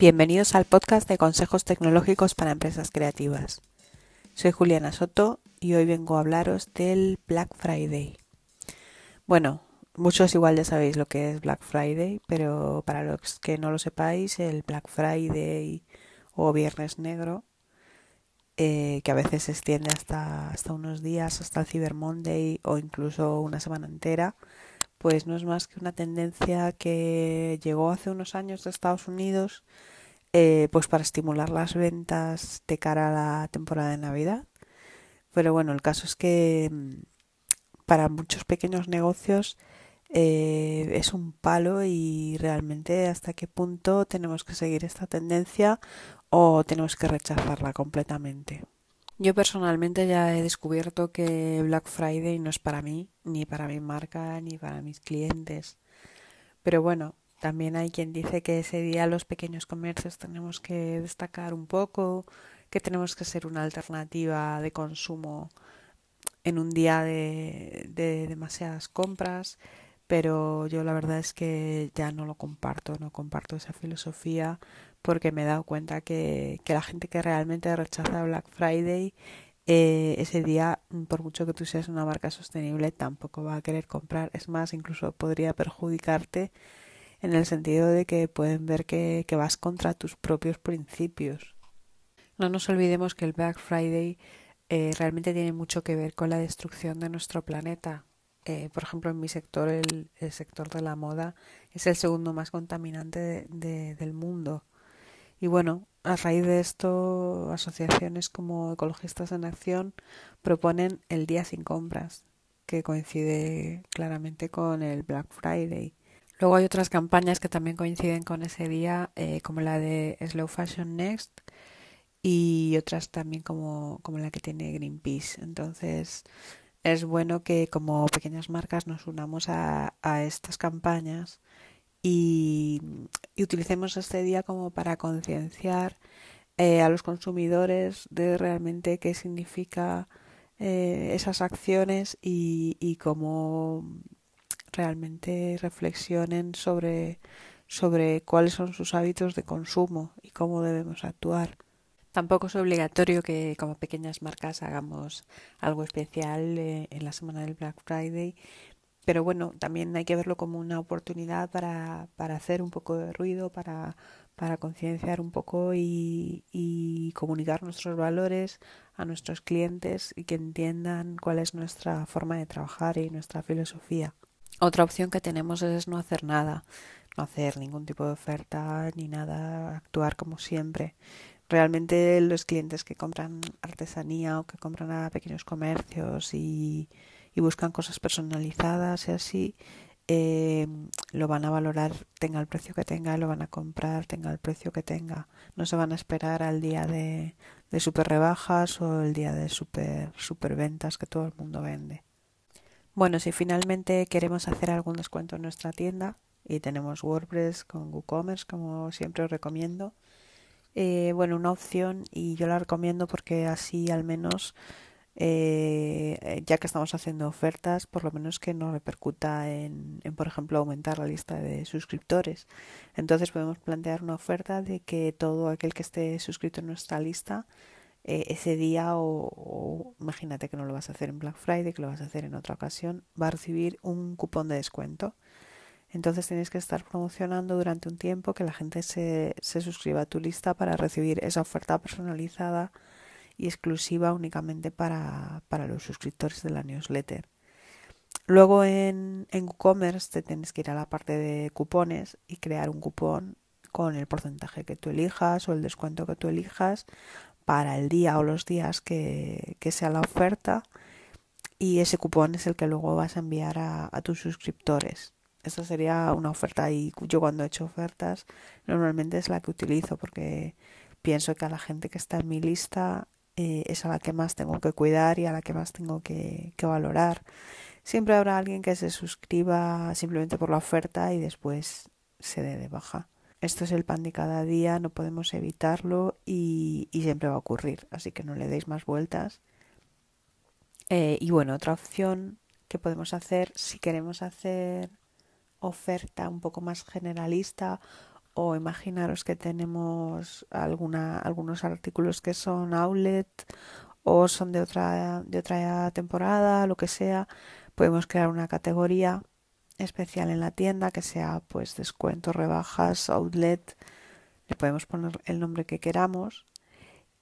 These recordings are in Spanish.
Bienvenidos al podcast de consejos tecnológicos para empresas creativas. Soy Juliana Soto y hoy vengo a hablaros del Black Friday. Bueno, muchos igual ya sabéis lo que es Black Friday, pero para los que no lo sepáis, el Black Friday o Viernes Negro, eh, que a veces se extiende hasta, hasta unos días, hasta el Cyber Monday o incluso una semana entera, pues no es más que una tendencia que llegó hace unos años de Estados Unidos eh, pues para estimular las ventas de cara a la temporada de Navidad. Pero bueno, el caso es que mm, para muchos pequeños negocios eh, es un palo y realmente hasta qué punto tenemos que seguir esta tendencia o tenemos que rechazarla completamente. Yo personalmente ya he descubierto que Black Friday no es para mí, ni para mi marca, ni para mis clientes. Pero bueno, también hay quien dice que ese día los pequeños comercios tenemos que destacar un poco, que tenemos que ser una alternativa de consumo en un día de, de demasiadas compras, pero yo la verdad es que ya no lo comparto, no comparto esa filosofía porque me he dado cuenta que, que la gente que realmente rechaza Black Friday eh, ese día, por mucho que tú seas una marca sostenible, tampoco va a querer comprar. Es más, incluso podría perjudicarte en el sentido de que pueden ver que, que vas contra tus propios principios. No nos olvidemos que el Black Friday eh, realmente tiene mucho que ver con la destrucción de nuestro planeta. Eh, por ejemplo, en mi sector, el, sector de la moda, es el segundo más contaminante de, de, del mundo. Y bueno, a raíz de esto, asociaciones como Ecologistas en Acción proponen el día sin compras, que coincide claramente con el Black Friday. Luego hay otras campañas que también coinciden con ese día, eh, como la de Slow Fashion Next y otras también como, como la que tiene Greenpeace. Entonces, es bueno que como pequeñas marcas nos unamos a, a estas campañas y, y utilicemos este día como para concienciar eh, a los consumidores de realmente qué significa eh, esas acciones y, y cómo realmente reflexionen sobre, sobre cuáles son sus hábitos de consumo y cómo debemos actuar. Tampoco es obligatorio que como pequeñas marcas hagamos algo especial eh, en la semana del Black Friday, pero bueno, también hay que verlo como una oportunidad para, para hacer un poco de ruido, para, para concienciar un poco y, y, comunicar nuestros valores a nuestros clientes y que entiendan cuál es nuestra forma de trabajar y nuestra filosofía. Otra opción que tenemos es no hacer nada, no hacer ningún tipo de oferta ni nada, actuar como siempre. Realmente los clientes que compran artesanía o que compran a pequeños comercios y buscan cosas personalizadas y así eh, lo van a valorar tenga el precio que tenga, lo van a comprar tenga el precio que tenga. No se van a esperar al día de, de super rebajas o el día de super, super ventas que todo el mundo vende. Bueno, si finalmente queremos hacer algún descuento en nuestra tienda y tenemos WordPress con WooCommerce, como siempre os recomiendo, eh, bueno, una opción y yo la recomiendo porque así al menos eh, ya que estamos haciendo ofertas, por lo menos que no repercuta en, en, por ejemplo, aumentar la lista de suscriptores. Entonces podemos plantear una oferta de que todo aquel que esté suscrito en nuestra lista eh, ese día o, o, imagínate que no lo vas a hacer en Black Friday, que lo vas a hacer en otra ocasión, va a recibir un cupón de descuento. Entonces tienes que estar promocionando durante un tiempo que la gente se, se suscriba a tu lista para recibir esa oferta personalizada y exclusiva únicamente para, para los suscriptores de la newsletter. Luego en, en WooCommerce te tienes que ir a la parte de cupones y crear un cupón con el porcentaje que tú elijas o el descuento que tú elijas para el día o los días que, sea la oferta y ese cupón es el que luego vas a enviar a, a tus suscriptores. Esta sería una oferta y yo cuando he hecho ofertas normalmente es la que utilizo porque pienso que a la gente que está en mi lista eh, es a la que más tengo que cuidar y a la que más tengo que, que valorar. Siempre habrá alguien que se suscriba simplemente por la oferta y después se dé de baja. Esto es el pan de cada día, no podemos evitarlo y, siempre va a ocurrir, así que no le deis más vueltas. Eh, y bueno, otra opción que podemos hacer si queremos hacer oferta un poco más generalista o imaginaros que tenemos alguna, algunos artículos que son outlet o son de otra, de otra temporada, lo que sea, podemos crear una categoría especial en la tienda que sea pues descuento, rebajas, outlet, le podemos poner el nombre que queramos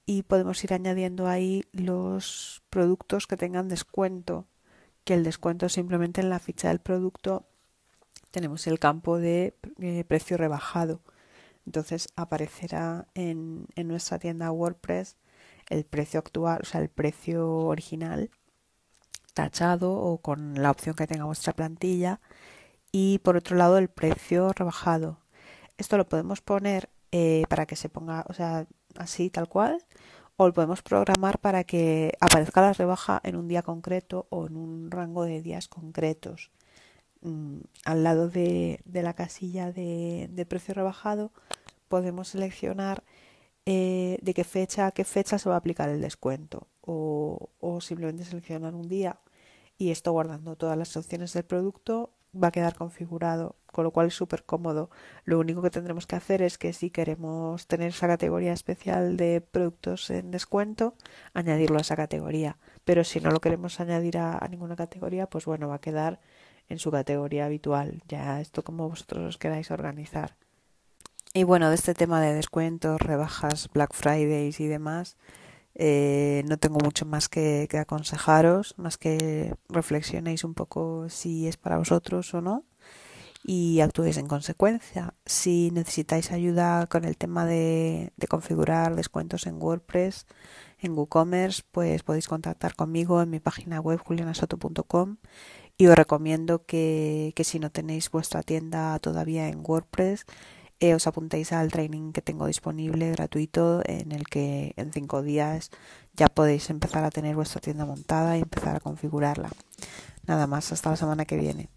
y podemos ir añadiendo ahí los productos que tengan descuento, que el descuento simplemente en la ficha del producto tenemos el campo de eh, precio rebajado. Entonces aparecerá en, en nuestra tienda WordPress el precio actual, o sea, el precio original tachado o con la opción que tenga vuestra plantilla y por otro lado el precio rebajado. Esto lo podemos poner eh, para que se ponga, o sea, así tal cual, o lo podemos programar para que aparezca la rebaja en un día concreto o en un rango de días concretos. Mm, al lado de, la casilla de, de precio rebajado podemos seleccionar eh, de qué fecha a qué fecha se va a aplicar el descuento o, o simplemente seleccionar un día y esto guardando todas las opciones del producto va a quedar configurado, con lo cual es súper cómodo. Lo único que tendremos que hacer es que si queremos tener esa categoría especial de productos en descuento, añadirlo a esa categoría. Pero si no lo queremos añadir a, a ninguna categoría, pues bueno, va a quedar en su categoría habitual. Ya esto como vosotros os queráis organizar. Y bueno, de este tema de descuentos, rebajas, Black Fridays y demás, eh, no tengo mucho más que, que, aconsejaros, más que reflexionéis un poco si es para vosotros o no y actuéis en consecuencia. Si necesitáis ayuda con el tema de, de configurar descuentos en WordPress, en WooCommerce, pues podéis contactar conmigo en mi página web julianasoto.com y os recomiendo que, que si no tenéis vuestra tienda todavía en WordPress, eh, os apuntéis al training que tengo disponible gratuito en el que en cinco días ya podéis empezar a tener vuestra tienda montada y empezar a configurarla. Nada más, hasta la semana que viene.